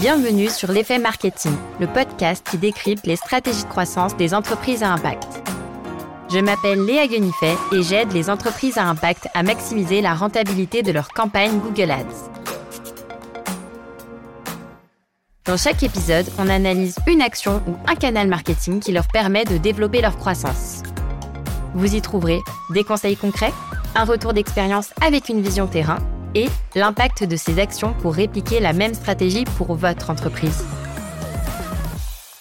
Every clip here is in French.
Bienvenue sur l'effet marketing, le podcast qui décrypte les stratégies de croissance des entreprises à impact. Je m'appelle Léa Guenifet et j'aide les entreprises à impact à maximiser la rentabilité de leur campagne Google Ads. Dans chaque épisode, on analyse une action ou un canal marketing qui leur permet de développer leur croissance. Vous y trouverez des conseils concrets, un retour d'expérience avec une vision terrain et l'impact de ces actions pour répliquer la même stratégie pour votre entreprise.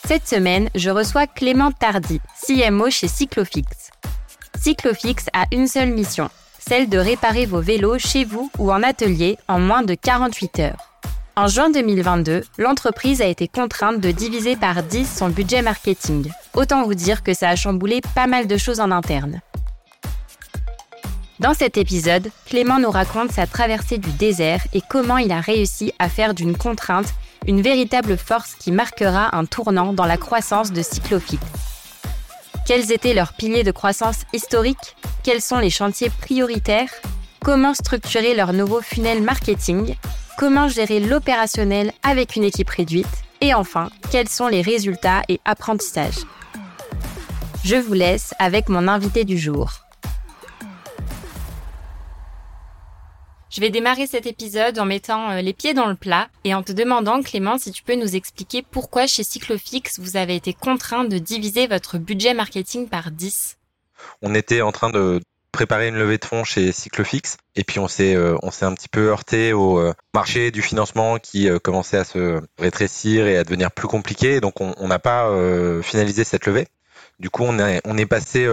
Cette semaine, je reçois Clément Tardy, CMO chez Cyclofix. Cyclofix a une seule mission, celle de réparer vos vélos chez vous ou en atelier en moins de 48 heures. En juin 2022, l'entreprise a été contrainte de diviser par 10 son budget marketing. Autant vous dire que ça a chamboulé pas mal de choses en interne. Dans cet épisode, Clément nous raconte sa traversée du désert et comment il a réussi à faire d'une contrainte une véritable force qui marquera un tournant dans la croissance de Cyclofix. Quels étaient leurs piliers de croissance historiques Quels sont les chantiers prioritaires? Comment structurer leur nouveau funnel marketing? Comment gérer l'opérationnel avec une équipe réduite? Et enfin, quels sont les résultats et apprentissages? Je vous laisse avec mon invité du jour. Je vais démarrer cet épisode en mettant euh, les pieds dans le plat et en te demandant, Clément, si tu peux nous expliquer pourquoi chez Cyclofix, vous avez été contraint de diviser votre budget marketing par 10. On était en train de préparer une levée de fonds chez Cyclofix et puis on s'est euh, un petit peu heurté au euh, marché du financement qui commençait à se rétrécir et à devenir plus compliqué donc on n'a pas finalisé cette levée. Du coup, on est passé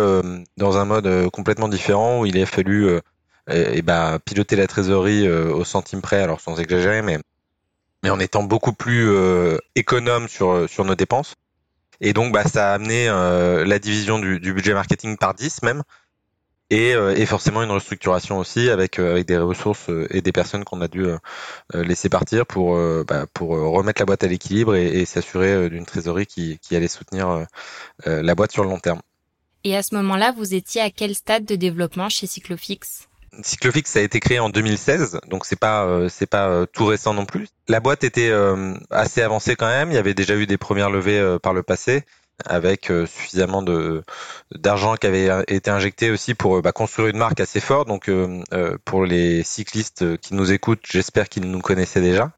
dans un mode complètement différent où il a fallu et, bah, piloter la trésorerie euh, au centime près, alors sans exagérer, mais, mais en étant beaucoup plus euh, économe sur, sur nos dépenses. Et donc, bah, ça a amené euh, la division du, du, budget marketing par 10 même, et, et forcément une restructuration aussi avec, avec des ressources et des personnes qu'on a dû laisser partir pour, bah, pour remettre la boîte à l'équilibre et, et s'assurer d'une trésorerie qui, qui allait soutenir la boîte sur le long terme. Et à ce moment-là, vous étiez à quel stade de développement chez Cyclofix? Cyclofix a été créé en 2016, donc c'est pas euh, c'est pas euh, tout récent non plus. La boîte était euh, assez avancée quand même. Il y avait déjà eu des premières levées par le passé avec euh, suffisamment de d'argent qui avait été injecté aussi pour euh, bah, construire une marque assez forte. Donc euh, pour les cyclistes qui nous écoutent, j'espère qu'ils nous connaissaient déjà.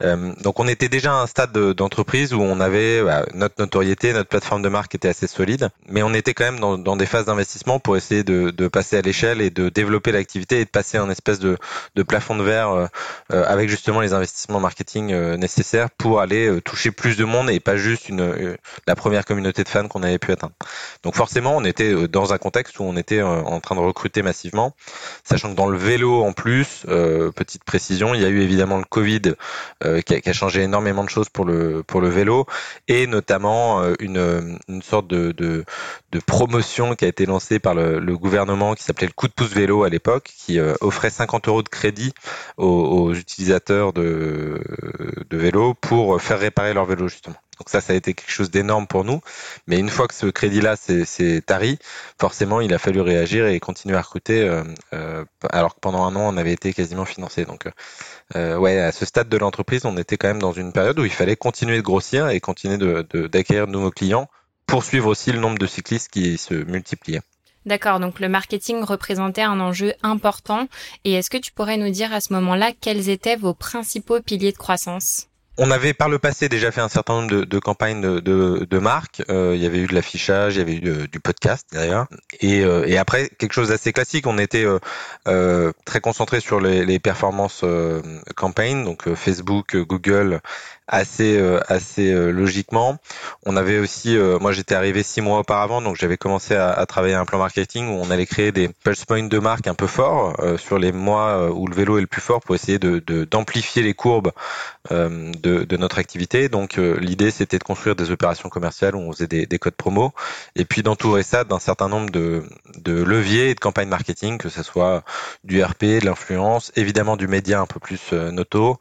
donc on était déjà à un stade d'entreprise où on avait bah, notre notoriété, notre plateforme de marque était assez solide, mais on était quand même dans, dans des phases d'investissement pour essayer de, de passer à l'échelle et de développer l'activité et de passer un espèce de, de plafond de verre avec justement les investissements marketing nécessaires pour aller toucher plus de monde et pas juste une la première communauté de fans qu'on avait pu atteindre. Donc forcément, on était euh, dans un contexte où on était euh, en train de recruter massivement, sachant que dans le vélo en plus, euh, petite précision, il y a eu évidemment le Covid qui, a, changé énormément de choses pour le pour le vélo et notamment une, une sorte de, de, de promotion qui a été lancée par le, le gouvernement qui s'appelait le coup de pouce vélo à l'époque, qui offrait 50 euros de crédit aux, aux utilisateurs de, de vélo pour faire réparer leur vélo justement. Donc ça, ça a été quelque chose d'énorme pour nous. Mais une fois que ce crédit-là s'est tari, forcément, il a fallu réagir et continuer à recruter, euh, euh, alors que pendant un an, on avait été quasiment financé. Donc, euh, ouais, à ce stade de l'entreprise, on était quand même dans une période où il fallait continuer de grossir et continuer d'acquérir de, de nouveaux clients, poursuivre aussi le nombre de cyclistes qui se multipliait. D'accord, donc le marketing représentait un enjeu important. Et est-ce que tu pourrais nous dire à ce moment-là quels étaient vos principaux piliers de croissance? On avait par le passé déjà fait un certain nombre de, campagnes de, de, marques. Euh, il y avait eu de l'affichage, il y avait eu euh, du podcast d'ailleurs. Et, après quelque chose d'assez classique, on était euh, très concentré sur les, les performances campagne, donc Facebook, Google assez euh, assez euh, logiquement. On avait aussi, euh, moi j'étais arrivé six mois auparavant, donc j'avais commencé à, à, travailler un plan marketing où on allait créer des pulse points de marque un peu forts sur les mois où le vélo est le plus fort pour essayer de d'amplifier les courbes de, de, notre activité. Donc l'idée c'était de construire des opérations commerciales où on faisait des, des codes promo et puis d'entourer ça d'un certain nombre de, de leviers et de campagnes marketing, que ce soit du RP, de l'influence, évidemment du média un peu plus noto.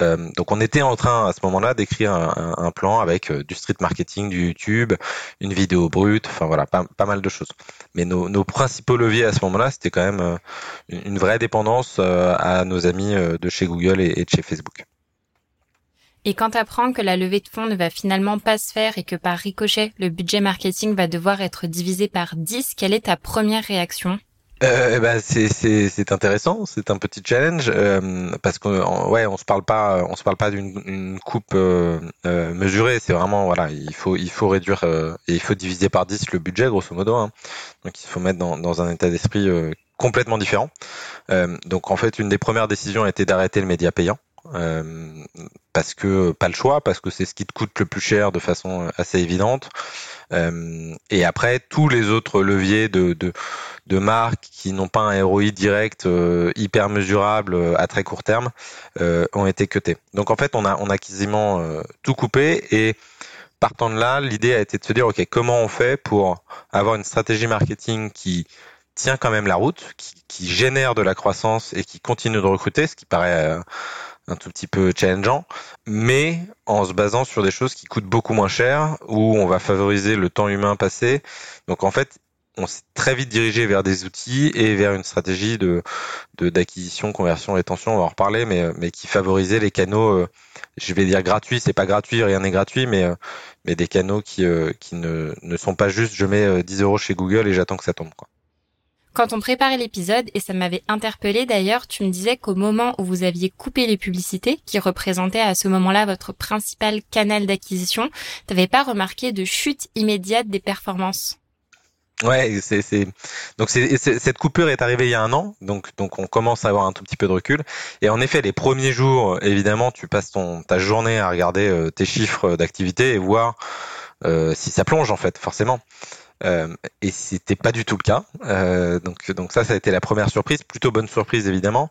donc on était en train à ce moment-là d'écrire un, plan avec euh, du street marketing, du YouTube, une vidéo brute, enfin voilà, pas, mal de choses. Mais nos, principaux leviers à ce moment-là, c'était quand même euh, une vraie dépendance euh, à nos amis de chez Google et, de chez Facebook. Et quand tu apprends que la levée de fonds ne va finalement pas se faire et que par ricochet, le budget marketing va devoir être divisé par 10, quelle est ta première réaction? Euh, ben c'est c'est intéressant, c'est un petit challenge euh, parce qu'on ouais on se parle pas on se parle pas d'une coupe euh, euh, mesurée, c'est vraiment voilà il faut il faut réduire et il faut diviser par 10 le budget grosso modo, hein. donc il faut mettre dans, dans un état d'esprit complètement différent. donc en fait une des premières décisions a été d'arrêter le média payant. parce que pas le choix, parce que c'est ce qui te coûte le plus cher de façon assez évidente. Et après tous les autres leviers de, de de marques qui n'ont pas un ROI direct euh, hyper mesurable euh, à très court terme euh, ont été cutées. Donc en fait, on a on a quasiment tout coupé et partant de là, l'idée a été de se dire ok, comment on fait pour avoir une stratégie marketing qui tient quand même la route, qui, qui génère de la croissance et qui continue de recruter, ce qui paraît un tout petit peu challengeant, mais en se basant sur des choses qui coûtent beaucoup moins cher, où on va favoriser le temps humain passé. Donc en fait, on s'est très vite dirigé vers des outils et vers une stratégie de d'acquisition, conversion, rétention, on va en reparler, mais mais qui favorisait les canaux, euh, je vais dire gratuits, c'est pas gratuit, rien n'est gratuit, mais euh, mais des canaux qui euh, qui ne ne sont pas juste, je mets 10 euros chez Google et j'attends que ça tombe. Quoi. Quand on préparait l'épisode, et ça m'avait interpellé d'ailleurs, tu me disais qu'au moment où vous aviez coupé les publicités, qui représentaient à ce moment-là votre principal canal d'acquisition, t'avais pas remarqué de chute immédiate des performances? Ouais, c'est donc c'est cette coupure est arrivée il y a un an, donc donc on commence à avoir un tout petit peu de recul. Et en effet, les premiers jours, évidemment, tu passes ton ta journée à regarder euh, tes chiffres d'activité et voir euh, si ça plonge en fait, forcément. Euh, et c'était pas du tout le cas. Euh, donc, donc ça, ça a été la première surprise, plutôt bonne surprise évidemment,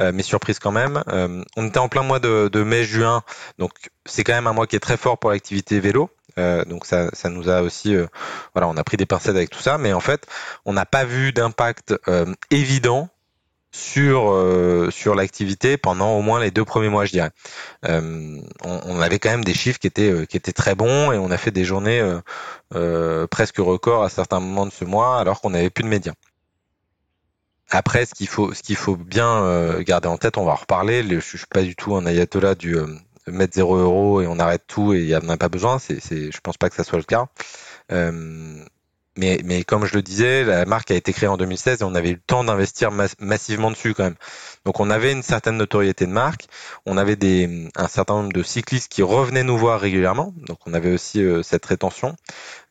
euh, mais surprise quand même. Euh, on était en plein mois de, de mai-juin, donc c'est quand même un mois qui est très fort pour l'activité vélo. Euh, donc ça, ça nous a aussi, voilà, on a pris des pincettes avec tout ça, mais en fait, on n'a pas vu d'impact évident sur sur l'activité pendant au moins les deux premiers mois, je dirais. On, on, avait quand même des chiffres qui étaient qui étaient très bons et on a fait des journées presque records à certains moments de ce mois, alors qu'on n'avait plus de médias. Après, ce qu'il faut, ce qu'il faut bien garder en tête, on va en reparler. Je, suis pas du tout un ayatollah du mettre 0 euros et on arrête tout et il n'y en a pas besoin. C'est, c'est, je pense pas que ça soit le cas. Euh, mais, comme je le disais, la marque a été créée en 2016 et on avait eu le temps d'investir massivement dessus quand même. Donc on avait une certaine notoriété de marque, on avait des, un certain nombre de cyclistes qui revenaient nous voir régulièrement, donc on avait aussi euh, cette rétention,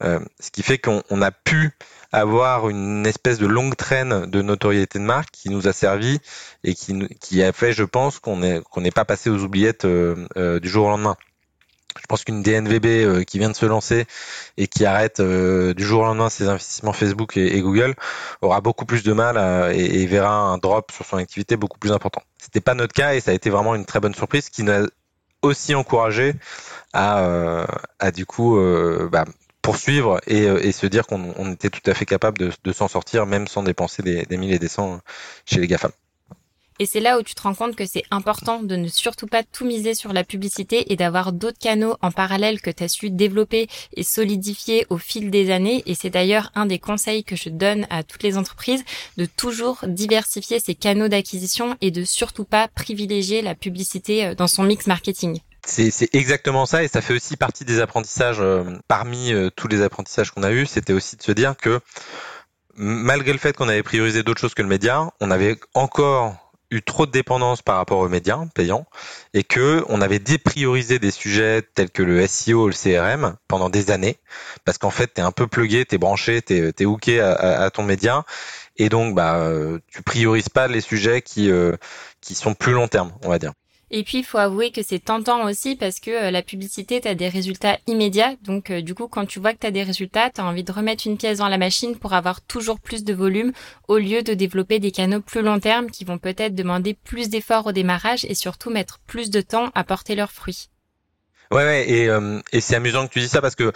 euh, ce qui fait qu'on on a pu avoir une espèce de longue traîne de notoriété de marque qui nous a servi et qui, qui a fait, je pense, qu'on n'est qu'on pas passé aux oubliettes euh, du jour au lendemain. Je pense qu'une DNVB euh, qui vient de se lancer et qui arrête du jour au lendemain ses investissements Facebook et, Google aura beaucoup plus de mal et, verra un drop sur son activité beaucoup plus important. C'était pas notre cas et ça a été vraiment une très bonne surprise qui nous a aussi encouragé à, à du coup bah, poursuivre et, euh, et se dire qu'on était tout à fait capable de, de s'en sortir même sans dépenser des, des milliers et des cents chez les GAFAM. Et c'est là où tu te rends compte que c'est important de ne surtout pas tout miser sur la publicité et d'avoir d'autres canaux en parallèle que tu as su développer et solidifier au fil des années. Et c'est d'ailleurs un des conseils que je donne à toutes les entreprises de toujours diversifier ses canaux d'acquisition et de surtout pas privilégier la publicité euh, dans son mix marketing. C'est exactement ça et ça fait aussi partie des apprentissages euh, parmi euh, tous les apprentissages qu'on a eus, c'était aussi de se dire que malgré le fait qu'on avait priorisé d'autres choses que le média, on avait encore eu trop de dépendance par rapport aux médias payants et que on avait dépriorisé des sujets tels que le SEO, le CRM pendant des années parce qu'en fait tu es un peu plugué, tu es branché, tu es, hooké à, ton média et donc bah euh, tu priorises pas les sujets qui qui sont plus long terme, on va dire. Et puis, il faut avouer que c'est tentant aussi parce que euh, la publicité, tu as des résultats immédiats. Donc, euh, du coup, quand tu vois que tu as des résultats, tu as envie de remettre une pièce dans la machine pour avoir toujours plus de volume au lieu de développer des canaux plus long terme qui vont peut-être demander plus d'efforts au démarrage et surtout mettre plus de temps à porter leurs fruits. Ouais, ouais et, euh, et c'est amusant que tu dis ça parce que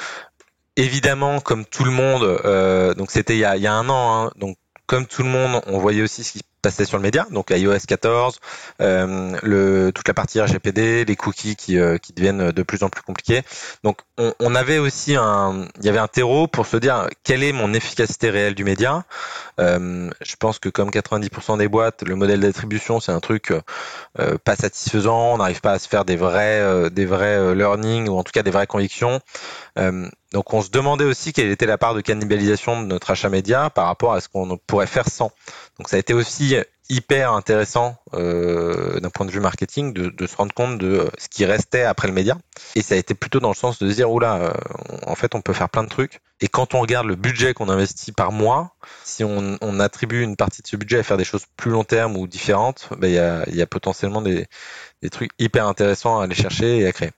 évidemment, comme tout le monde, donc c'était il, y a, un an, hein, donc comme tout le monde, on voyait aussi ce qui sur le média, donc iOS 14, euh, toute la partie RGPD, les cookies qui, euh, qui deviennent de plus en plus compliqués. Donc on, avait aussi un, il y avait un terreau pour se dire quelle est mon efficacité réelle du média. Euh, je pense que comme 90% des boîtes, le modèle d'attribution c'est un truc pas satisfaisant, on n'arrive pas à se faire des vrais, des vrais learning ou en tout cas des vraies convictions. donc on se demandait aussi quelle était la part de cannibalisation de notre achat média par rapport à ce qu'on pourrait faire sans. Donc ça a été aussi hyper intéressant euh, d'un point de vue marketing de, se rendre compte de euh, ce qui restait après le média. Et ça a été plutôt dans le sens de dire, oula, euh, en fait, on peut faire plein de trucs. Et quand on regarde le budget qu'on investit par mois, si on, on, attribue une partie de ce budget à faire des choses plus long terme ou différentes, ben, il y, a, y a potentiellement des, des trucs hyper intéressants à aller chercher et à créer.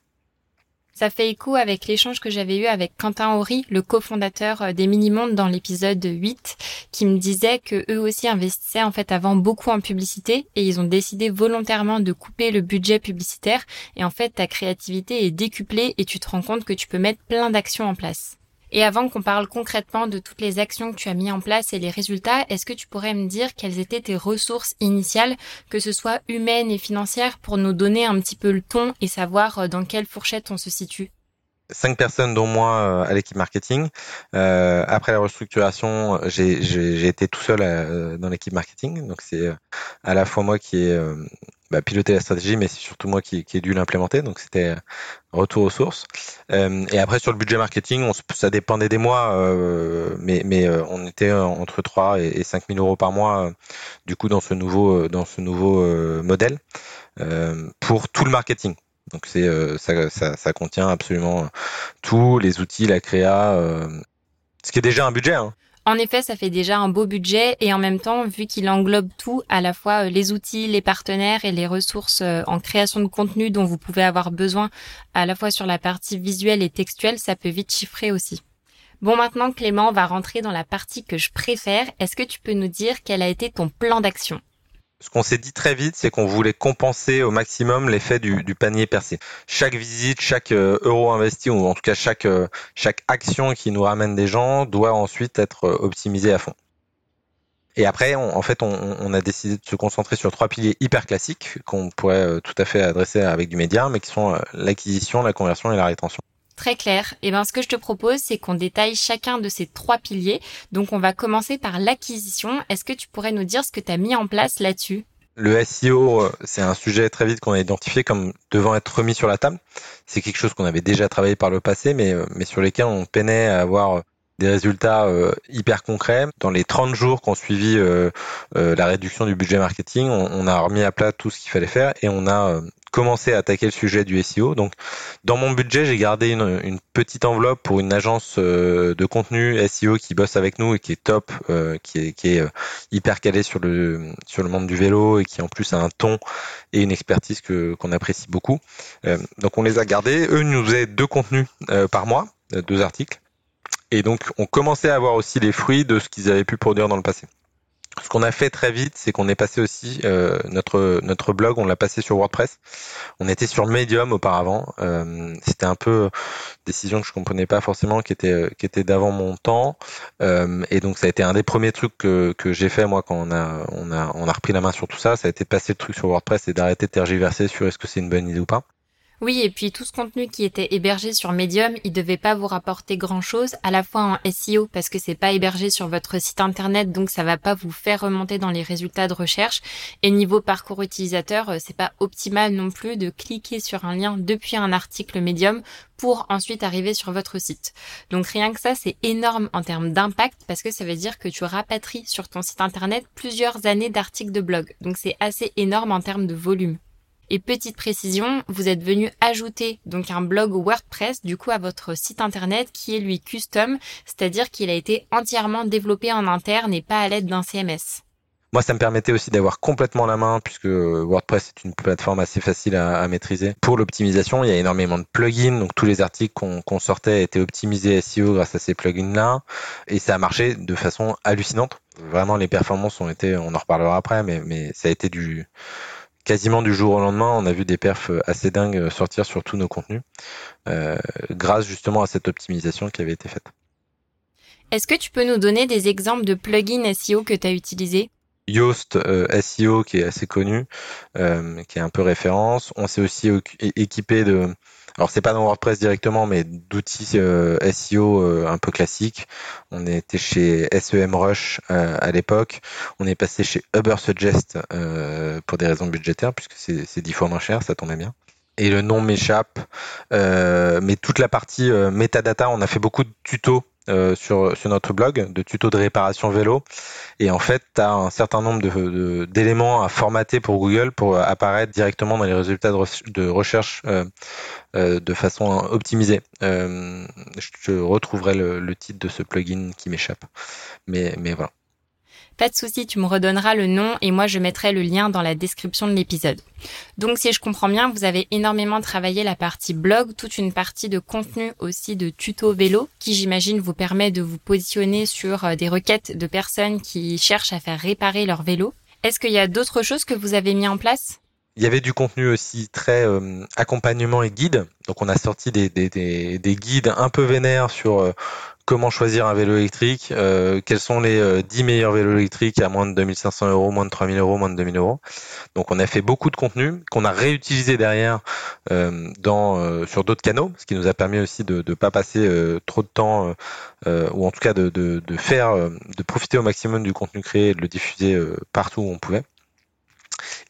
Ça fait écho avec l'échange que j'avais eu avec Quentin Horry, le cofondateur euh, des Minimondes dans l'épisode 8, qui me disait que eux aussi investissaient en fait avant beaucoup en publicité et ils ont décidé volontairement de couper le budget publicitaire et en fait ta créativité est décuplée et tu te rends compte que tu peux mettre plein d'actions en place. Et avant qu'on parle concrètement de toutes les actions que tu as mis en place et les résultats, est-ce que tu pourrais me dire quelles étaient tes ressources initiales, que ce soit humaines et financières, pour nous donner un petit peu le ton et savoir euh, dans quelle fourchette on se situe? Cinq personnes dont moi euh, à l'équipe marketing. Euh, après la restructuration, j'ai été tout seul dans l'équipe marketing. Donc c'est à la fois moi qui ai bah, piloté la stratégie, mais c'est surtout moi qui, ai dû l'implémenter. Donc c'était retour aux sources. Euh, et après sur le budget marketing, ça dépendait des mois, euh, mais, euh, on était entre 3 et, et 5 000 euros par mois, du coup dans ce nouveau dans ce nouveau modèle pour tout le marketing. Donc c'est ça, ça, ça, contient absolument tous les outils, la créa, ce qui est déjà un budget. Hein. En effet, ça fait déjà un beau budget et en même temps, vu qu'il englobe tout, à la fois euh, les outils, les partenaires et les ressources euh, en création de contenu dont vous pouvez avoir besoin, à la fois sur la partie visuelle et textuelle, ça peut vite chiffrer aussi. Bon, maintenant, Clément, va rentrer dans la partie que je préfère. Est-ce que tu peux nous dire quel a été ton plan d'action? Ce qu'on s'est dit très vite, c'est qu'on voulait compenser au maximum l'effet du, panier percé. Chaque visite, chaque euh, euro investi, ou en tout cas chaque, euh, chaque action qui nous ramène des gens, doit ensuite être euh, optimisée à fond. Et après, en fait, on, a décidé de se concentrer sur trois piliers hyper classiques qu'on pourrait tout à fait adresser avec du média, mais qui sont l'acquisition, la conversion et la rétention. Très clair. Et eh ben, ce que je te propose, c'est qu'on détaille chacun de ces trois piliers. Donc, on va commencer par l'acquisition. Est-ce que tu pourrais nous dire ce que tu as mis en place là-dessus? Le SEO, euh, c'est un sujet très vite qu'on a identifié comme devant être remis sur la table. C'est quelque chose qu'on avait déjà travaillé par le passé, mais, euh, mais sur lesquels on peinait à avoir des résultats euh, hyper concrets. Dans les 30 jours qu'on suivi la réduction du budget marketing, on, a remis à plat tout ce qu'il fallait faire et on a commencer à attaquer le sujet du SEO. Donc, dans mon budget, j'ai gardé une, petite enveloppe pour une agence euh, de contenu SEO qui bosse avec nous et qui est top, euh, qui est, qui euh, hyper calé sur le sur le monde du vélo et qui en plus a un ton et une expertise que qu'on apprécie beaucoup. donc, on les a gardés. Eux nous faisaient deux contenus par mois, deux articles. Et donc, on commençait à avoir aussi les fruits de ce qu'ils avaient pu produire dans le passé. Ce qu'on a fait très vite, c'est qu'on est passé aussi euh, notre notre blog, on l'a passé sur WordPress. On était sur Medium auparavant. Euh, C'était un peu décision que je comprenais pas forcément, qui était qui était d'avant mon temps. Euh, et donc ça a été un des premiers trucs que, que j'ai fait moi quand on a on a on a repris la main sur tout ça. Ça a été passer le truc sur WordPress et d'arrêter de tergiverser sur est-ce que c'est une bonne idée ou pas. Oui, et puis tout ce contenu qui était hébergé sur Medium, il devait pas vous rapporter grand chose, à la fois en SEO parce que c'est pas hébergé sur votre site internet, donc ça va pas vous faire remonter dans les résultats de recherche. Et niveau parcours utilisateur, euh, c'est pas optimal non plus de cliquer sur un lien depuis un article Medium pour ensuite arriver sur votre site. Donc rien que ça, c'est énorme en termes d'impact parce que ça veut dire que tu rapatries sur ton site internet plusieurs années d'articles de blog. Donc c'est assez énorme en termes de volume. Et petite précision, vous êtes venu ajouter donc un blog WordPress du coup à votre site internet qui est lui custom, c'est-à-dire qu'il a été entièrement développé en interne et pas à l'aide d'un CMS. Moi, ça me permettait aussi d'avoir complètement la main, puisque WordPress est une plateforme assez facile à, maîtriser. Pour l'optimisation, il y a énormément de plugins, donc tous les articles qu'on sortait étaient optimisés SEO grâce à ces plugins-là, et ça a marché de façon hallucinante. Vraiment, les performances ont été, on en reparlera après, mais ça a été du, quasiment du jour au lendemain, on a vu des perfs assez dingues sortir sur tous nos contenus, euh, grâce justement à cette optimisation qui avait été faite. Est-ce que tu peux nous donner des exemples de plugins SEO que tu as utilisés? Yoast SEO qui est assez connu, qui est un peu référence. On s'est aussi équipé de alors c'est pas dans WordPress directement, mais d'outils SEO un peu classiques. On était chez SEMrush à l'époque. On est passé chez Ubersuggest pour des raisons budgétaires, puisque c'est dix fois moins cher, ça tombait bien et le nom m'échappe. Euh, mais toute la partie euh, metadata, on a fait beaucoup de tutos euh, sur, sur notre blog, de tutos de réparation vélo. Et en fait, tu as un certain nombre de, d'éléments à formater pour Google pour apparaître directement dans les résultats de, recherche de façon optimisée. je retrouverai le, le, titre de ce plugin qui m'échappe. Mais, mais voilà. Pas de souci, tu me redonneras le nom et moi je mettrai le lien dans la description de l'épisode. Donc si je comprends bien, vous avez énormément travaillé la partie blog, toute une partie de contenu aussi de tuto vélo qui j'imagine vous permet de vous positionner sur euh, des requêtes de personnes qui cherchent à faire réparer leur vélo. Est-ce qu'il y a d'autres choses que vous avez mis en place? Il y avait du contenu aussi très euh, accompagnement et guide. Donc on a sorti des, des, des, guides un peu vénères sur euh, comment choisir un vélo électrique, euh, quels sont les 10 meilleurs vélos électriques à moins de 2500 euros, moins de 3000 euros, moins de 2000 euros. Donc on a fait beaucoup de contenu qu'on a réutilisé derrière dans, sur d'autres canaux, ce qui nous a permis aussi de ne pas passer trop de temps, ou en tout cas de, de, de faire, de profiter au maximum du contenu créé et de le diffuser partout où on pouvait.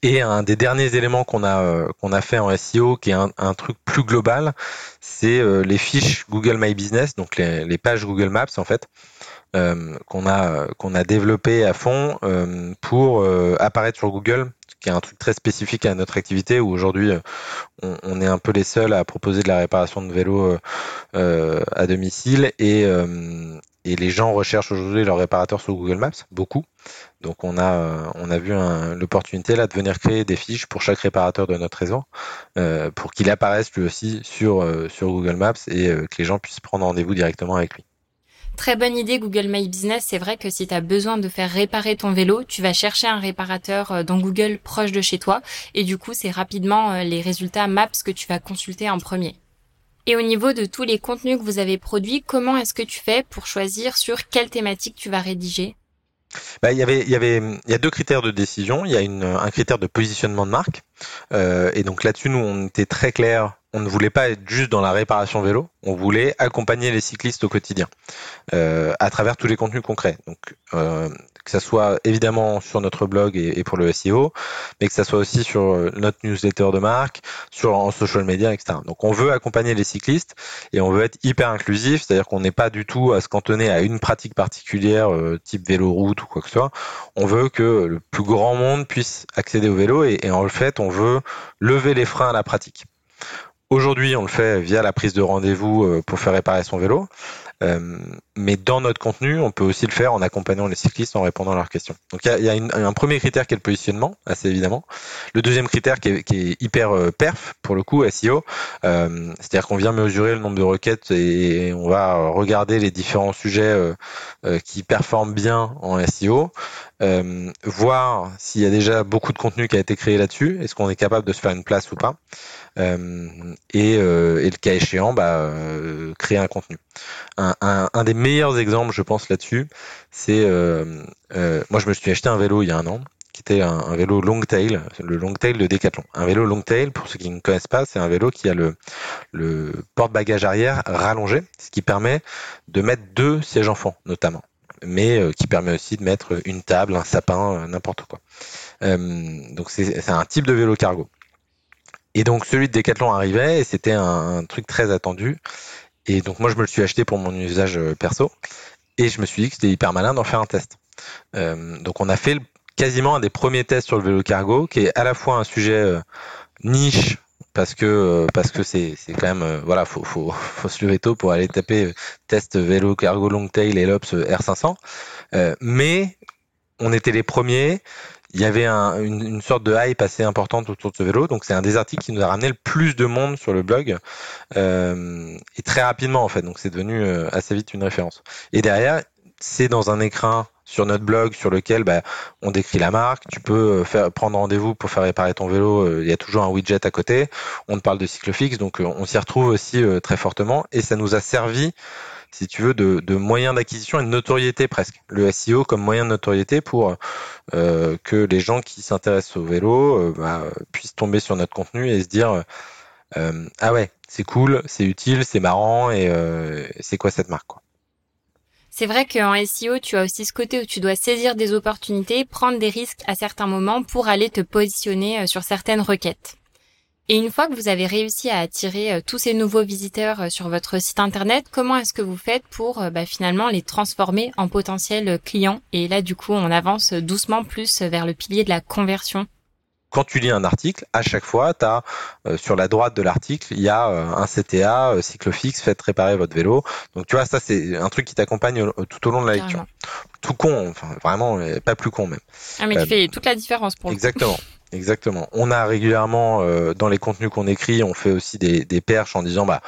Et un des derniers éléments qu'on a euh, qu'on a fait en SEO, qui est un, un truc plus global, c'est euh, les fiches Google My Business, donc les, les pages Google Maps en fait, euh, qu'on a qu'on a développé à fond euh, pour apparaître sur Google, qui est un truc très spécifique à notre activité où aujourd'hui on, on, est un peu les seuls à proposer de la réparation de vélos à domicile. Et et les gens recherchent aujourd'hui leur réparateur sur Google Maps, beaucoup. Donc on a, euh, on a vu l'opportunité là de venir créer des fiches pour chaque réparateur de notre réseau, euh, pour qu'il apparaisse lui aussi sur, euh, sur Google Maps et que les gens puissent prendre rendez-vous directement avec lui. Très bonne idée Google My Business. C'est vrai que si tu as besoin de faire réparer ton vélo, tu vas chercher un réparateur dans Google proche de chez toi et du coup c'est rapidement les résultats Maps que tu vas consulter en premier. Et au niveau de tous les contenus que vous avez produits, comment est-ce que tu fais pour choisir sur quelle thématique tu vas rédiger? Bah, il y avait, il avait, y a deux critères de décision. Il y a un critère de positionnement de marque, euh, et donc là-dessus, nous, on était très clair on ne voulait pas être juste dans la réparation vélo, on voulait accompagner les cyclistes au quotidien euh, à travers tous les contenus concrets. Donc euh, que ça soit évidemment sur notre blog et, pour le SEO, mais que ça soit aussi sur euh, notre newsletter de marque, sur en social media, etc. Donc on veut accompagner les cyclistes et on veut être hyper inclusif, c'est-à-dire qu'on n'est pas du tout à se cantonner à une pratique particulière, type vélo route ou quoi que ce soit. On veut que le plus grand monde puisse accéder au vélo et, et en fait on veut lever les freins à la pratique. Aujourd'hui, on le fait via la prise de rendez-vous euh, pour faire réparer son vélo. Euh, mais dans notre contenu, on peut aussi le faire en accompagnant les cyclistes, en répondant à leurs questions. Donc il y a, un premier critère qui est le positionnement, assez évidemment. Le deuxième critère qui est, hyper euh, perf pour le coup SEO, c'est-à-dire qu'on vient mesurer le nombre de requêtes et on va regarder les différents sujets qui performent bien en SEO. voir s'il y a déjà beaucoup de contenu qui a été créé là-dessus, est-ce qu'on est capable de se faire une place ou pas? Euh, et, euh, et, le cas échéant, bah, euh, créer un contenu. Un, un, un, des meilleurs exemples, je pense, là-dessus, c'est moi, je me suis acheté un vélo il y a un an qui était un, un, vélo long tail, le long tail de Decathlon. Un vélo long tail, pour ceux qui ne connaissent pas, c'est un vélo qui a le, le porte-bagages arrière rallongé, ce qui permet de mettre deux sièges enfants, notamment, mais qui permet aussi de mettre une table, un sapin, n'importe quoi. Euh, donc c'est un type de vélo cargo. Et donc celui de Decathlon arrivait et c'était un, truc très attendu. Et donc moi je me le suis acheté pour mon usage euh, perso et je me suis dit que c'était hyper malin d'en faire un test. Euh, donc on a fait quasiment un des premiers tests sur le vélo cargo qui est à la fois un sujet euh, niche parce que parce que c'est c'est quand même voilà faut faut faut se lever tôt pour aller taper test vélo cargo long tail et l'Ops R500 mais on était les premiers il y avait un, une, une, sorte de hype assez importante autour de ce vélo. Donc c'est un des articles qui nous a ramené le plus de monde sur le blog euh, et très rapidement en fait. Donc c'est devenu euh, assez vite une référence. Et derrière, c'est dans un écran sur notre blog sur lequel bah, on décrit la marque. Tu peux euh, faire prendre rendez-vous pour faire réparer ton vélo. Euh, il y a toujours un widget à côté. On te parle de Cyclofix, donc on s'y retrouve aussi très fortement et ça nous a servi si tu veux, de, moyens d'acquisition et de notoriété presque. Le SEO comme moyen de notoriété pour euh, que les gens qui s'intéressent au vélo euh, bah, puissent tomber sur notre contenu et se dire euh, ah ouais, c'est cool, c'est utile, c'est marrant et c'est quoi cette marque quoi. C'est vrai qu'en SEO, tu as aussi ce côté où tu dois saisir des opportunités, prendre des risques à certains moments pour aller te positionner sur certaines requêtes. Et une fois que vous avez réussi à attirer euh, tous ces nouveaux visiteurs euh, sur votre site internet, comment est-ce que vous faites pour euh, bah, finalement les transformer en potentiels clients? Et là, du coup, on avance doucement plus vers le pilier de la conversion quand tu lis un article, à chaque fois, tu as sur la droite de l'article, il y a un CTA, euh, Cyclofix, faites réparer votre vélo. Donc tu vois, ça c'est un truc qui t'accompagne tout au long de la lecture. Tout con, enfin vraiment, pas plus con même. Ah mais tu fais toute la différence pour Exactement. Exactement. On a régulièrement euh, dans les contenus qu'on écrit, on fait aussi des, des perches en disant bah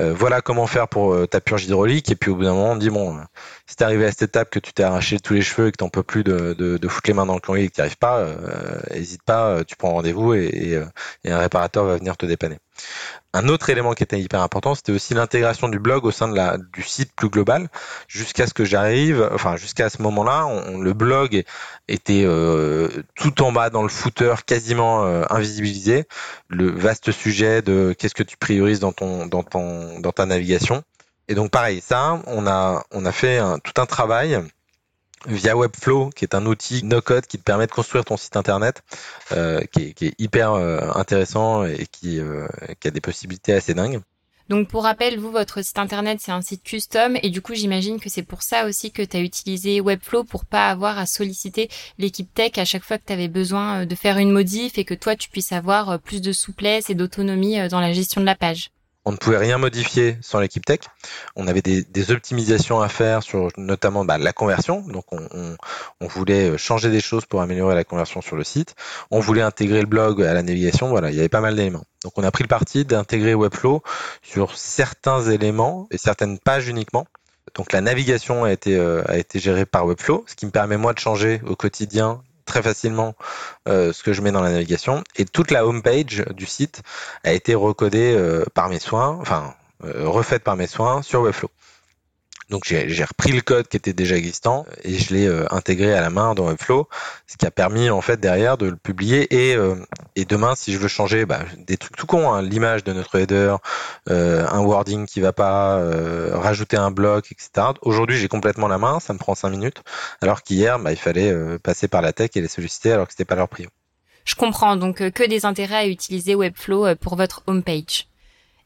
euh, voilà comment faire pour euh, ta purge hydraulique et puis au bout d'un moment on dit bon si t'es arrivé à cette étape que tu t'es arraché tous les cheveux et que t'en peux plus de, de, de, foutre les mains dans le cambouis et que tu arrives pas, hésite pas, tu prends rendez-vous et, et, un réparateur va venir te dépanner. Un autre élément qui était hyper important, c'était aussi l'intégration du blog au sein de la, du site plus global. Jusqu'à ce que j'arrive, enfin jusqu'à ce moment-là, le blog était euh, tout en bas dans le footer, quasiment euh, invisibilisé. Le vaste sujet de qu'est-ce que tu priorises dans ton dans ton dans ta navigation? Et donc pareil, ça, on a on a fait tout un travail via Webflow, qui est un outil no-code qui te permet de construire ton site internet, euh, qui, est, hyper euh, intéressant et qui, euh, qui, a des possibilités assez dingues. Donc pour rappel, vous, votre site internet, c'est un site custom et du coup, j'imagine que c'est pour ça aussi que tu as utilisé Webflow pour pas avoir à solliciter l'équipe tech à chaque fois que tu avais besoin de faire une modif et que toi, tu puisses avoir plus de souplesse et d'autonomie dans la gestion de la page on ne pouvait rien modifier sans l'équipe tech. On avait des, optimisations à faire sur notamment bah, la conversion. Donc on, voulait changer des choses pour améliorer la conversion sur le site. On voulait intégrer le blog à la navigation. Voilà, il y avait pas mal d'éléments. Donc on a pris le parti d'intégrer Webflow sur certains éléments et certaines pages uniquement. Donc la navigation a été, euh, a été gérée par Webflow, ce qui me permet moi de changer au quotidien très facilement euh, ce que je mets dans la navigation et toute la home page du site a été recodée euh, par mes soins, enfin euh, refaite par mes soins sur Webflow. Donc j'ai repris le code qui était déjà existant et je l'ai euh, intégré à la main dans Webflow, ce qui a permis en fait derrière de le publier et, euh, et demain si je veux changer bah, des trucs tout cons, hein, l'image de notre header, euh, un wording qui va pas, rajouter un bloc, etc. Aujourd'hui j'ai complètement la main, ça me prend cinq minutes, alors qu'hier bah, il fallait passer par la tech et les solliciter alors que c'était pas leur prio. Je comprends donc que des intérêts à utiliser Webflow pour votre homepage.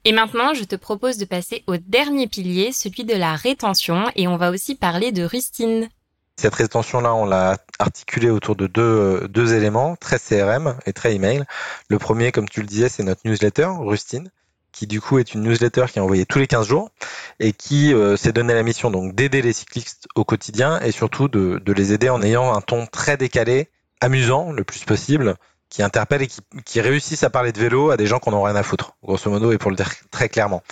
Et maintenant, je te propose de passer au dernier pilier, celui de la rétention, et on va aussi parler de Rustine. Cette rétention-là, on l'a articulée autour de deux, euh, deux éléments, très CRM et très email. Le premier, comme tu le disais, c'est notre newsletter, Rustine qui du coup est une newsletter qui est envoyée tous les 15 jours et qui euh, s'est donné la mission donc d'aider les cyclistes au quotidien et surtout de, de, les aider en ayant un ton très décalé, amusant le plus possible, qui interpellent et qui, qui, réussissent à parler de vélo à des gens qu'on n'ont rien à foutre, grosso modo, et pour le dire très clairement.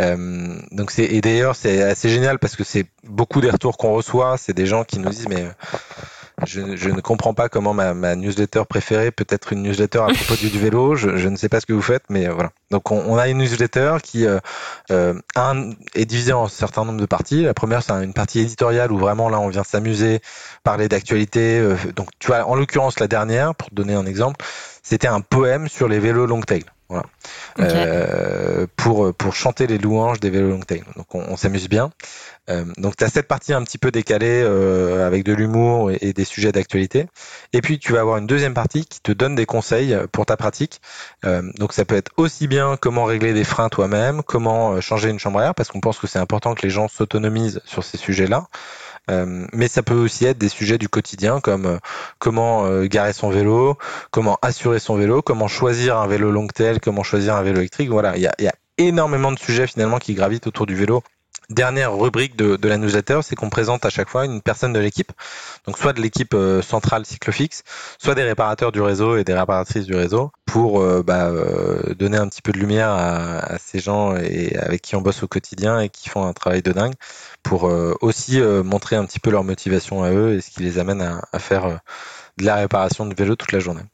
Euh, donc c'est et d'ailleurs c'est assez génial parce que c'est beaucoup des retours qu'on reçoit, c'est des gens qui nous disent mais je, ne comprends pas comment ma, newsletter préférée peut être une newsletter à propos du, vélo. Je, ne sais pas ce que vous faites, mais euh, voilà. Donc on, a une newsletter qui euh, euh, est divisée en un certain nombre de parties. La première, c'est une partie éditoriale où vraiment là on vient s'amuser, parler d'actualité. donc tu vois, en l'occurrence la dernière, pour te donner un exemple, c'était un poème sur les vélos long tail. Voilà. Euh, pour pour chanter les louanges des vélos long tail. Donc on, s'amuse bien. Euh, donc tu as cette partie un petit peu décalée euh, avec de l'humour et, des sujets d'actualité. Et puis tu vas avoir une deuxième partie qui te donne des conseils pour ta pratique. Euh, donc ça peut être aussi bien comment régler des freins toi-même, comment changer une chambre à air parce qu'on pense que c'est important que les gens s'autonomisent sur ces sujets-là. Euh, mais ça peut aussi être des sujets du quotidien comme euh, comment euh, garer son vélo, comment assurer son vélo, comment choisir un vélo long tail, comment choisir un vélo électrique. Voilà, il y a, y a énormément de sujets finalement qui gravitent autour du vélo Dernière rubrique de, de la newsletter, c'est qu'on présente à chaque fois une personne de l'équipe, donc soit de l'équipe euh, centrale Cyclofix, soit des réparateurs du réseau et des réparatrices du réseau, pour euh, bah, euh, donner un petit peu de lumière à, ces gens et avec qui on bosse au quotidien et qui font un travail de dingue, pour aussi montrer un petit peu leur motivation à eux et ce qui les amène à, à faire de la réparation de vélo toute la journée.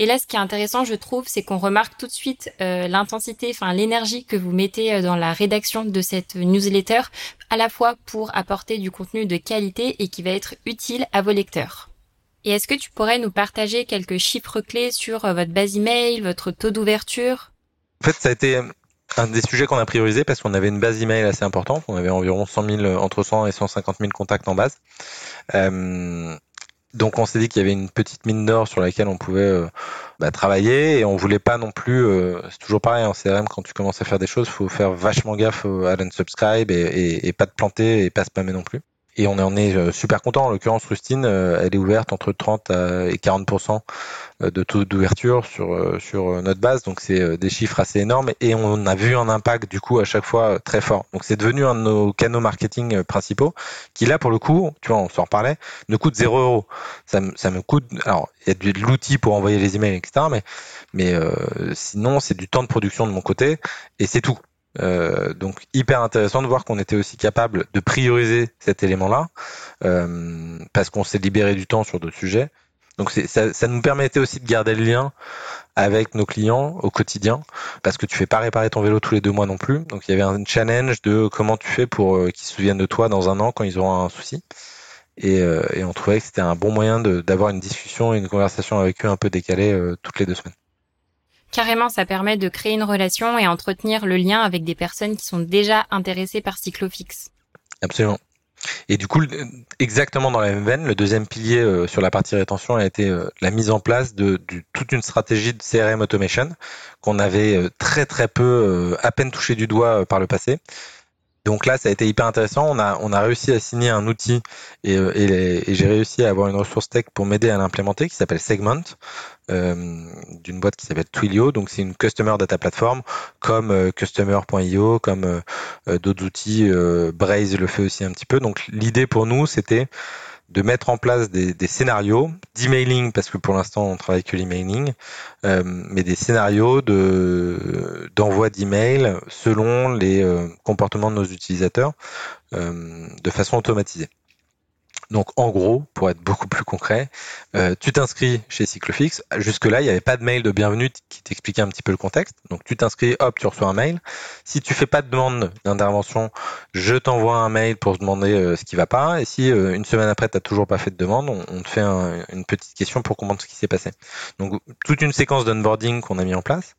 Et là, ce qui est intéressant, je trouve, c'est qu'on remarque tout de suite euh, l'intensité, enfin l'énergie que vous mettez euh, dans la rédaction de cette newsletter, à la fois pour apporter du contenu de qualité et qui va être utile à vos lecteurs. Et est-ce que tu pourrais nous partager quelques chiffres clés sur euh, votre base email, votre taux d'ouverture? En fait, ça a été un des sujets qu'on a priorisé parce qu'on avait une base email assez importante. On avait environ 100 000, entre 100 et 150 000 contacts en base. Euh, donc on s'est dit qu'il y avait une petite mine d'or sur laquelle on pouvait euh, bah, travailler et on voulait pas non plus. Euh, c'est toujours pareil en CRM quand tu commences à faire des choses, faut faire vachement gaffe à l'unsubscribe et, et, et pas te planter et pas spammer non plus et on en est euh, super content. En l'occurrence, Rustine, euh, elle est ouverte entre 30 et 40% euh, de taux d'ouverture sur sur notre base, donc c'est des chiffres assez énormes et on a vu un impact du coup à chaque fois très fort. Donc c'est devenu un de nos canaux marketing principaux qui là pour le coup, tu vois, on s'en reparlait, ne coûte 0 euros. Ça, ça me coûte, alors il y a de l'outil pour envoyer les emails etc. Mais mais sinon c'est du temps de production de mon côté et c'est tout. Euh, donc hyper intéressant de voir qu'on était aussi capable de prioriser cet élément-là, euh, parce qu'on s'est libéré du temps sur d'autres sujets. Donc ça, ça nous permettait aussi de garder le lien avec nos clients au quotidien, parce que tu fais pas réparer ton vélo tous les deux mois non plus. Donc il y avait un challenge de comment tu fais pour euh, qu'ils se souviennent de toi dans un an quand ils auront un souci. Et, et on trouvait que c'était un bon moyen d'avoir une discussion et une conversation avec eux un peu décalée toutes les deux semaines. Carrément, ça permet de créer une relation et entretenir le lien avec des personnes qui sont déjà intéressées par Cyclofix. Absolument. Et du coup, exactement dans la même veine, le deuxième pilier euh, sur la partie rétention a été euh, la mise en place de, toute une stratégie de CRM automation qu'on avait euh, très très peu, à peine touché du doigt par le passé. Donc là, ça a été hyper intéressant. On a, on a réussi à signer un outil et, et j'ai réussi à avoir une ressource tech pour m'aider à l'implémenter qui s'appelle Segment. Euh, d'une boîte qui s'appelle Twilio. Donc c'est une Customer Data Platform comme euh, Customer.io, comme euh, d'autres outils. Braze le fait aussi un petit peu. Donc l'idée pour nous, c'était de mettre en place des, scénarios d'emailing parce que pour l'instant on travaille que l'emailing, euh, mais des scénarios de d'envoi d'email selon les comportements de nos utilisateurs euh, de façon automatisée. Donc en gros, pour être beaucoup plus concret, euh, tu t'inscris chez Cyclofix. Jusque-là, il n'y avait pas de mail de bienvenue qui t'expliquait un petit peu le contexte. Donc tu t'inscris, hop, tu reçois un mail. Si tu fais pas de demande d'intervention, je t'envoie un mail pour te demander euh, ce qui va pas. Et si euh, une semaine après, tu n'as toujours pas fait de demande, on, te fait une petite question pour comprendre ce qui s'est passé. Donc toute une séquence d'onboarding qu'on a mis en place.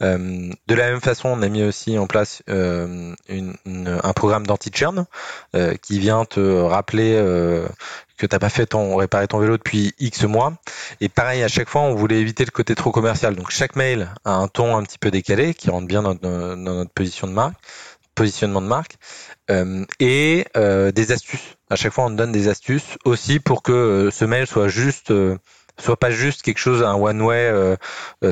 de la même façon, on a mis aussi en place un programme d'anti-churn qui vient te rappeler que t'as pas fait ton réparer ton vélo depuis X mois. Et pareil, à chaque fois, on voulait éviter le côté trop commercial. Donc chaque mail a un ton un petit peu décalé qui rentre bien dans, notre position de marque, positionnement de marque, euh, et euh, des astuces. À chaque fois, on donne des astuces aussi pour que euh, ce mail soit juste soit pas juste quelque chose, un one way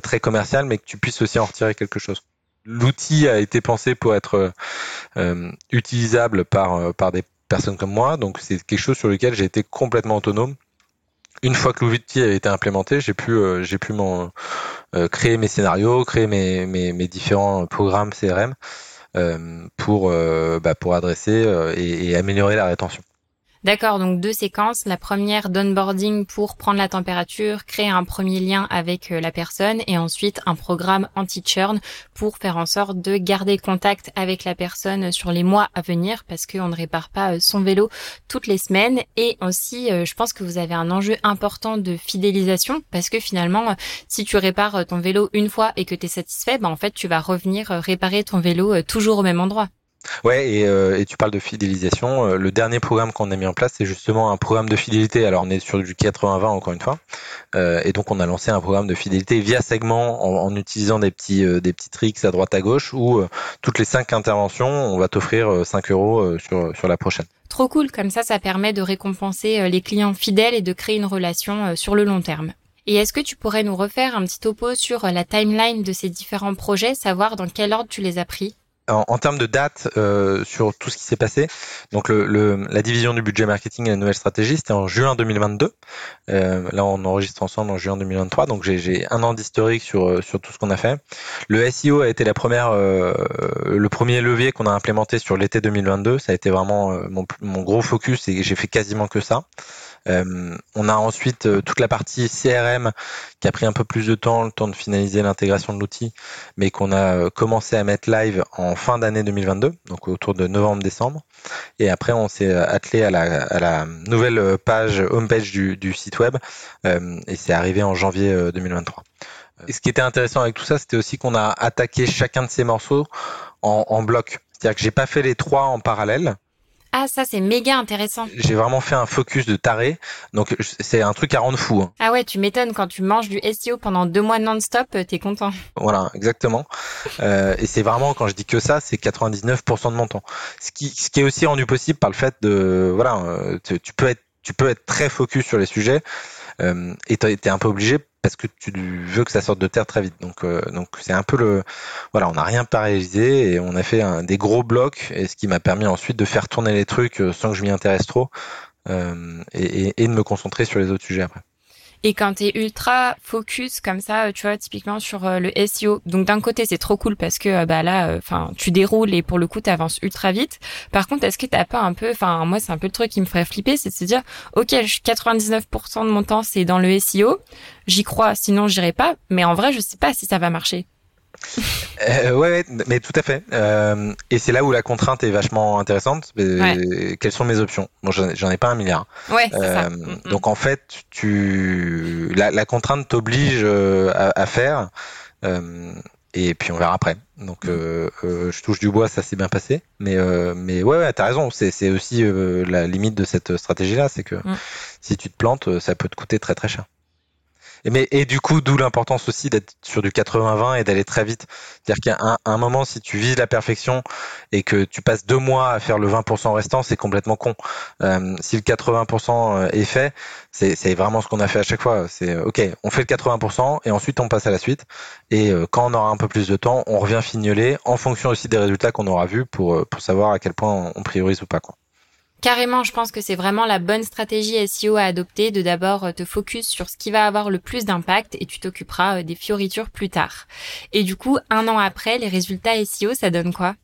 très commercial, mais que tu puisses aussi en retirer quelque chose l'outil a été pensé pour être utilisable par, par des personne comme moi. Donc c'est quelque chose sur lequel j'ai été complètement autonome. Une fois que l'outil a été implémenté, j'ai pu euh, j'ai pu m'en euh, créer mes scénarios, créer mes, mes, différents programmes CRM euh, pour bah, pour adresser et améliorer la rétention. D'accord, donc deux séquences. La première d'onboarding pour prendre la température, créer un premier lien avec euh, la personne et ensuite un programme anti-churn pour faire en sorte de garder contact avec la personne sur les mois à venir parce qu'on ne répare pas euh, son vélo toutes les semaines. Et aussi, euh, je pense que vous avez un enjeu important de fidélisation parce que finalement, si tu répares ton vélo une fois et que tu es satisfait, ben en fait, tu vas revenir réparer ton vélo toujours au même endroit. Ouais, et, euh, et, tu parles de fidélisation. Euh, le dernier programme qu'on a mis en place, c'est justement un programme de fidélité. Alors, on est sur du 80-20 encore une fois, euh, et donc on a lancé un programme de fidélité via segment en, en utilisant des petits des petits tricks à droite à gauche où toutes les cinq interventions, on va t'offrir 5 euros sur sur la prochaine. Trop cool, comme ça, ça permet de récompenser les clients fidèles et de créer une relation sur le long terme. Et est-ce que tu pourrais nous refaire un petit topo sur la timeline de ces différents projets, savoir dans quel ordre tu les as pris? En, termes de date euh, sur tout ce qui s'est passé, donc le, la division du budget marketing et la nouvelle stratégie, c'était en juin 2022. Euh, là, on enregistre ensemble en juin 2023, donc j'ai un an d'historique sur euh, sur tout ce qu'on a fait. Le SEO a été la première, euh, le premier levier qu'on a implémenté sur l'été 2022. Ça a été vraiment mon, mon gros focus et j'ai fait quasiment que ça. On a ensuite toute la partie CRM qui a pris un peu plus de temps, le temps de finaliser l'intégration de l'outil, mais qu'on a commencé à mettre live en fin d'année 2022, donc autour de novembre-décembre. Et après, on s'est attelé à la, à la, nouvelle page homepage du, du site web, et c'est arrivé en janvier 2023. Et ce qui était intéressant avec tout ça, c'était aussi qu'on a attaqué chacun de ces morceaux en, en bloc. C'est-à-dire que j'ai pas fait les trois en parallèle. Ah, ça, c'est méga intéressant. J'ai vraiment fait un focus de taré. Donc, c'est un truc à rendre fou. Hein. Ah ouais, tu m'étonnes. Quand tu manges du SEO pendant deux mois non-stop, euh, t'es content. Voilà, exactement. euh, et c'est vraiment, quand je dis que ça, c'est 99% de mon temps. Ce qui, ce qui est aussi rendu possible par le fait de, voilà, euh, tu, tu peux être, tu peux être très focus sur les sujets. Euh, et t'es un peu obligé parce que tu veux que ça sorte de terre très vite. Donc, euh, donc c'est un peu le, voilà, on n'a rien paralysé et on a fait un, des gros blocs et ce qui m'a permis ensuite de faire tourner les trucs euh, sans que je m'y intéresse trop euh, et, et, de me concentrer sur les autres sujets après. Et quand tu es ultra focus comme ça, tu vois, typiquement sur euh, le SEO, donc d'un côté c'est trop cool parce que euh, bah là, euh, enfin, tu déroules et pour le coup tu avances ultra vite. Par contre, est-ce que t'as pas un peu, enfin, moi c'est un peu le truc qui me ferait flipper, c'est de se dire, ok, 99% de mon temps c'est dans le SEO, j'y crois, sinon j'irai pas, mais en vrai je sais pas si ça va marcher. Euh, ouais, mais tout à fait. Euh, et c'est là où la contrainte est vachement intéressante. Quelles sont mes options? Bon, j'en ai pas un milliard. Ouais, euh, mm, mm. Donc en fait, tu la, la contrainte t'oblige euh, à, à, faire. Et puis on verra après. Donc mm. je touche du bois, ça s'est bien passé. Mais mais ouais, ouais t'as raison. C'est aussi la limite de cette stratégie-là, c'est que si tu te plantes, ça peut te coûter très très cher. Et, mais, et du coup, d'où l'importance aussi d'être sur du 80-20 et d'aller très vite. C'est-à-dire qu'à un, moment, si tu vises la perfection et que tu passes deux mois à faire le 20% restant, c'est complètement con. Euh, si le 80% euh, est fait, c'est vraiment ce qu'on a fait à chaque fois. C'est euh, ok, on fait le 80% et ensuite on passe à la suite. Et euh, quand on aura un peu plus de temps, on revient fignoler en fonction aussi des résultats qu'on aura vus pour, pour savoir à quel point on priorise ou pas. Quoi. Carrément, je pense que c'est vraiment la bonne stratégie SEO à adopter de d'abord euh, te focus sur ce qui va avoir le plus d'impact et tu t'occuperas euh, des fioritures plus tard. Et du coup, un an après, les résultats SEO, ça donne quoi?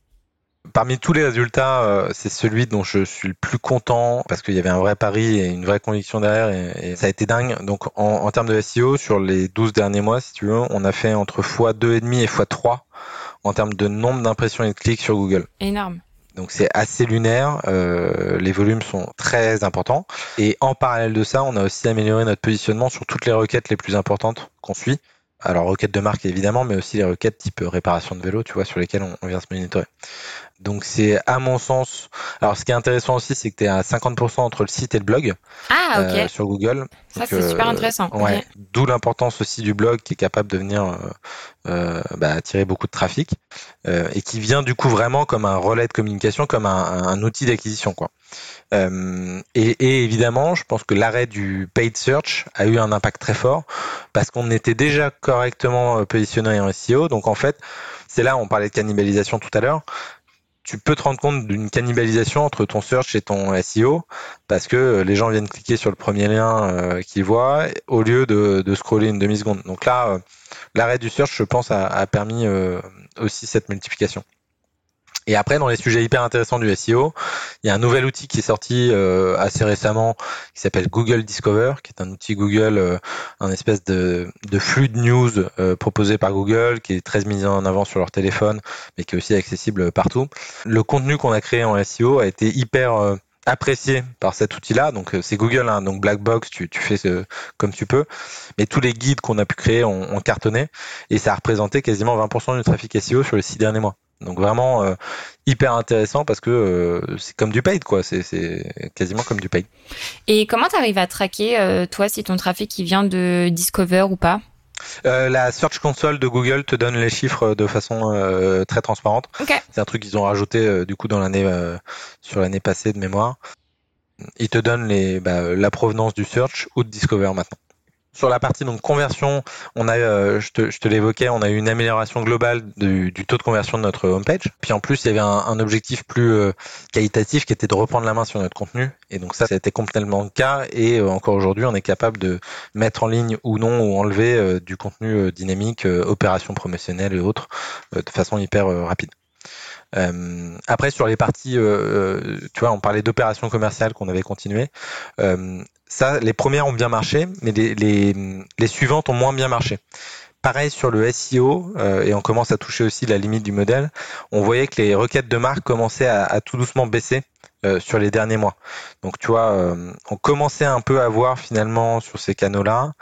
Parmi tous les résultats, euh, c'est celui dont je suis le plus content parce qu'il y avait un vrai pari et une vraie conviction derrière et, ça a été dingue. Donc en, en, termes de SEO, sur les 12 derniers mois, si tu veux, on a fait entre x2,5 et x3 en termes de nombre d'impressions et de clics sur Google. Énorme. Donc c'est assez lunaire, euh, les volumes sont très importants. Et en parallèle de ça, on a aussi amélioré notre positionnement sur toutes les requêtes les plus importantes qu'on suit. Alors requêtes de marque évidemment, mais aussi les requêtes type réparation de vélo, tu vois, sur lesquelles on, vient se monitorer. Donc c'est à mon sens. Alors ce qui est intéressant aussi, c'est que tu es à 50% entre le site et le blog ah, euh, sur Google. Ça c'est super intéressant. Ouais. D'où l'importance aussi du blog qui est capable de venir euh, euh bah, attirer beaucoup de trafic euh, et qui vient du coup vraiment comme un relais de communication, comme un, un outil d'acquisition quoi. Euh, et, évidemment, je pense que l'arrêt du paid search a eu un impact très fort parce qu'on était déjà correctement positionné en SEO. Donc en fait, c'est là, on parlait de cannibalisation tout à l'heure tu peux te rendre compte d'une cannibalisation entre ton search et ton SEO parce que les gens viennent cliquer sur le premier lien euh, qu'ils voient au lieu de, scroller une demi-seconde. Donc là, euh, l'arrêt du search, je pense, a, permis euh, aussi cette multiplication. Et après, dans les sujets hyper intéressants du SEO, il y a un nouvel outil qui est sorti euh, assez récemment qui s'appelle Google Discover, qui est un outil Google, euh, un espèce de, de, flux de news euh, proposé par Google, qui est très mis en avant sur leur téléphone, mais qui est aussi accessible partout. Le contenu qu'on a créé en SEO a été hyper euh, apprécié par cet outil-là. Donc c'est Google, hein, donc Black Box, tu, tu fais ce, comme tu peux. Mais tous les guides qu'on a pu créer ont, ont, cartonné et ça a représenté quasiment 20% du trafic SEO sur les six derniers mois. Donc vraiment euh, hyper intéressant parce que euh, c'est comme du paid quoi, c'est quasiment comme du paid. Et comment tu arrives à traquer euh, toi si ton trafic il vient de Discover ou pas? La Search Console de Google te donne les chiffres de façon très transparente. C'est un truc qu'ils ont rajouté du coup dans l'année sur l'année passée de mémoire. Ils te donnent les, bah, la provenance du search ou de Discover maintenant. Sur la partie donc conversion, on a, euh, je te, l'évoquais, on a eu une amélioration globale du, taux de conversion de notre homepage. Puis en plus, il y avait un, objectif plus euh, qualitatif qui était de reprendre la main sur notre contenu. Et donc ça, été complètement le cas. Et euh, encore aujourd'hui, on est capable de mettre en ligne ou non ou enlever du contenu dynamique, opérations promotionnelles et autres, de façon hyper rapide. Après, sur les parties, tu vois, on parlait d'opérations commerciales qu'on avait continué. Euh, Ça, les premières ont bien marché, mais les, suivantes ont moins bien marché. Pareil sur le SEO, euh, et on commence à toucher aussi la limite du modèle. On voyait que les requêtes de marque commençaient à tout doucement baisser euh, sur les derniers mois. Donc tu vois, euh, on commençait un peu à voir finalement sur ces canaux-là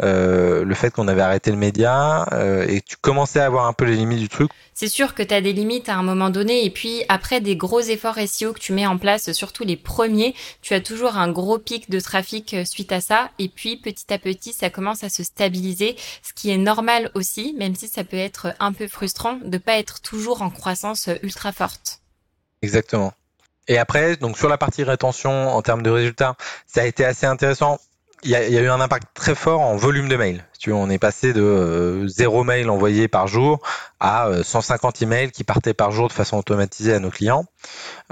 euh, le fait qu'on avait arrêté le média et tu commençais à voir un peu les limites du truc. C'est sûr que tu as des limites à un moment donné et puis après des gros efforts SEO que tu mets en place, surtout les premiers, tu as toujours un gros pic de trafic suite à ça et puis petit à petit ça commence à se stabiliser, ce qui est normal aussi, même si ça peut être un peu frustrant de pas être toujours en croissance ultra forte. Exactement. Et après, donc sur la partie rétention en termes de résultats, ça a été assez intéressant. Il y, a, il y a eu un impact très fort en volume de mails. Tu vois, on est passé de euh, zéro mail envoyé par jour à 150 euh, emails qui partaient par jour de façon automatisée à nos clients.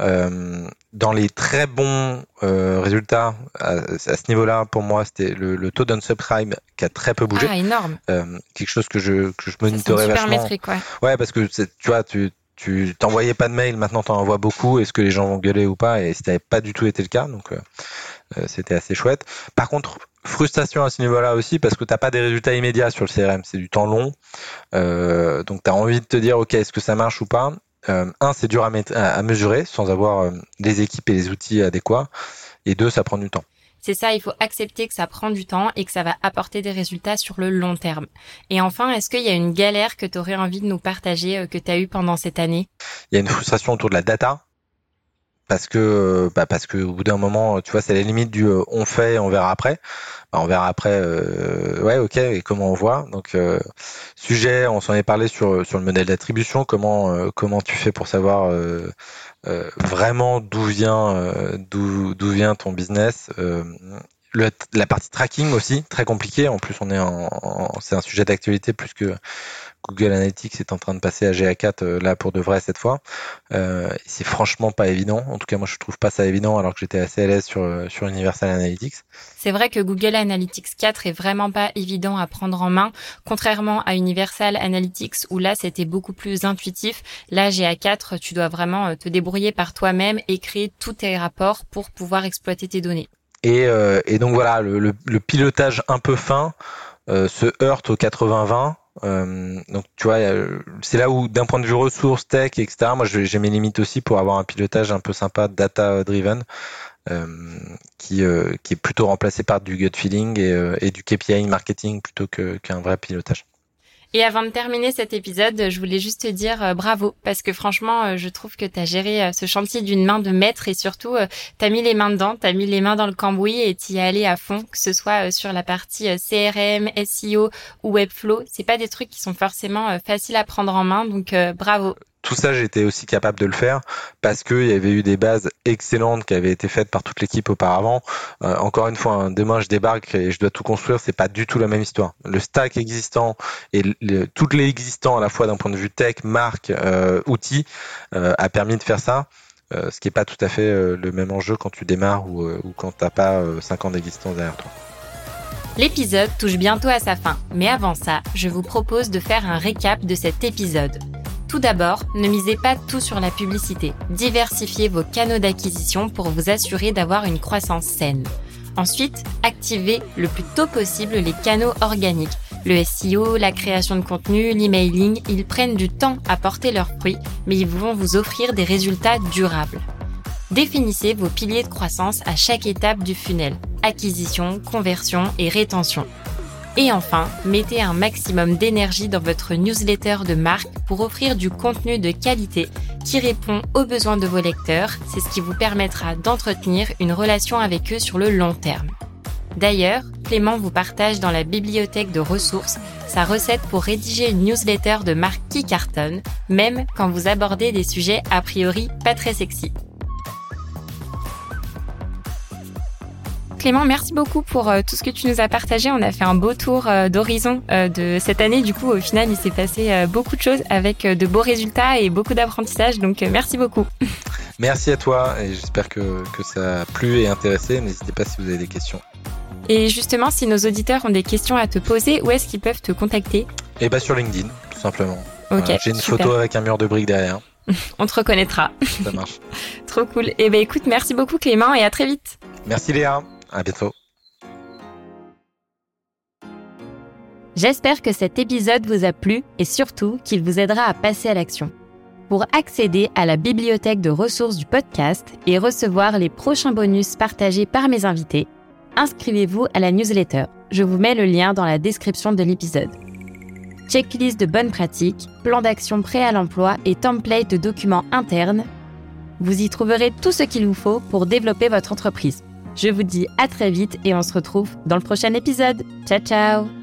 Euh, dans les très bons euh, résultats à, à ce niveau-là, pour moi, c'était le, le, taux d'unsubscribe qui a très peu bougé. Ah, énorme. quelque chose que je que je monitorais vachement. Métrique, ouais. ouais, parce que tu vois, tu tu t'envoyais pas de mail, maintenant tu en envoies beaucoup. Est-ce que les gens vont gueuler ou pas Et c'était pas du tout été le cas, donc euh, euh, c'était assez chouette. Par contre, frustration à ce niveau-là aussi parce que t'as pas des résultats immédiats sur le CRM, c'est du temps long. Euh, donc tu as envie de te dire ok, est-ce que ça marche ou pas? Un, c'est dur à, à, mesurer sans avoir les équipes et les outils adéquats. Et deux, ça prend du temps. C'est ça, il faut accepter que ça prend du temps et que ça va apporter des résultats sur le long terme. Et enfin, est-ce qu'il y a une galère que tu aurais envie de nous partager, euh, que tu as eu pendant cette année? Il y a une frustration autour de la data. Parce que, euh, bah parce que au bout d'un moment, tu vois, c'est la limite du euh, on fait, on verra après. Bah, on verra après. ouais, ok. Et comment on voit Donc, sujet, on s'en est parlé sur sur le modèle d'attribution. Comment comment tu fais pour savoir euh, vraiment d'où vient euh, d'où vient ton business. Euh, le, la partie tracking aussi très compliquée. En plus, on est en, c'est un sujet d'actualité plus que Google Analytics est en train de passer à GA4 là pour de vrai cette fois. Euh, c'est franchement pas évident. En tout cas, moi je trouve pas ça évident alors que j'étais assez à l'aise sur sur Universal Analytics. C'est vrai que Google Analytics 4 est vraiment pas évident à prendre en main, contrairement à Universal Analytics où là c'était beaucoup plus intuitif. Là, GA4, tu dois vraiment euh, te débrouiller par toi-même et créer tous tes rapports pour pouvoir exploiter tes données. Et, euh, et donc voilà, le, le, pilotage un peu fin euh, se heurte au 80-20. Euh, donc tu vois, c'est là où d'un point de vue ressources, tech, etc. Moi, j'ai mes limites aussi pour avoir un pilotage un peu sympa, data driven. Euh, qui, euh, qui est plutôt remplacé par du gut feeling et, euh, et du KPI marketing plutôt qu'un vrai pilotage. Et avant de terminer cet épisode, je voulais juste te dire bravo. Parce que franchement, je trouve que tu as géré ce chantier d'une main de maître et surtout, tu mis les mains dedans, tu mis les mains dans le cambouis et tu y es allé à fond, que ce soit sur la partie CRM, SEO ou Webflow. C'est pas des trucs qui sont forcément faciles à prendre en main, donc bravo tout ça, j'étais aussi capable de le faire parce qu'il y avait eu des bases excellentes qui avaient été faites par toute l'équipe auparavant. Euh, encore une fois, hein, demain je débarque et je dois tout construire, c'est pas du tout la même histoire. Le stack existant et toutes les existants à la fois d'un point de vue tech, marque, euh, outils, euh, a permis de faire ça. ce qui n'est pas tout à fait le même enjeu quand tu démarres ou, ou quand t'as pas 5 ans d'existence derrière toi. L'épisode touche bientôt à sa fin, mais avant ça, je vous propose de faire un récap de cet épisode. Tout d'abord, ne misez pas tout sur la publicité. Diversifiez vos canaux d'acquisition pour vous assurer d'avoir une croissance saine. Ensuite, activez le plus tôt possible les canaux organiques. Le SEO, la création de contenu, l'emailing, ils prennent du temps à porter leurs fruits, mais ils vont vous offrir des résultats durables. Définissez vos piliers de croissance à chaque étape du funnel. Acquisition, conversion et rétention. Et enfin, mettez un maximum d'énergie dans votre newsletter de marque pour offrir du contenu de qualité qui répond aux besoins de vos lecteurs. C'est ce qui vous permettra d'entretenir une relation avec eux sur le long terme. D'ailleurs, Clément vous partage dans la bibliothèque de ressources sa recette pour rédiger une newsletter de marque qui cartonne, même quand vous abordez des sujets a priori pas très sexy. Clément, merci beaucoup pour euh, tout ce que tu nous as partagé. On a fait un beau tour euh, d'horizon euh, de cette année. Du coup, au final, il s'est passé beaucoup de choses avec de beaux résultats et beaucoup d'apprentissage. Donc, merci beaucoup. Merci à toi et j'espère que, que ça a plu et intéressé. N'hésitez pas si vous avez des questions. Et justement, si nos auditeurs ont des questions à te poser, où est-ce qu'ils peuvent te contacter? Eh bien, sur LinkedIn, tout simplement. J'ai une photo avec un mur de briques derrière. On te reconnaîtra. Ça marche. Trop cool. Eh bien, écoute, merci beaucoup Clément et à très vite. Merci Léa. À bientôt. J'espère que cet épisode vous a plu et surtout qu'il vous aidera à passer à l'action. Pour accéder à la bibliothèque de ressources du podcast et recevoir les prochains bonus partagés par mes invités, inscrivez-vous à la newsletter. Je vous mets le lien dans la description de l'épisode. Checklist de bonnes pratiques, plan d'action prêt à l'emploi et template de documents internes. Vous y trouverez tout ce qu'il vous faut pour développer votre entreprise. Je vous dis à très vite et on se retrouve dans le prochain épisode. Ciao ciao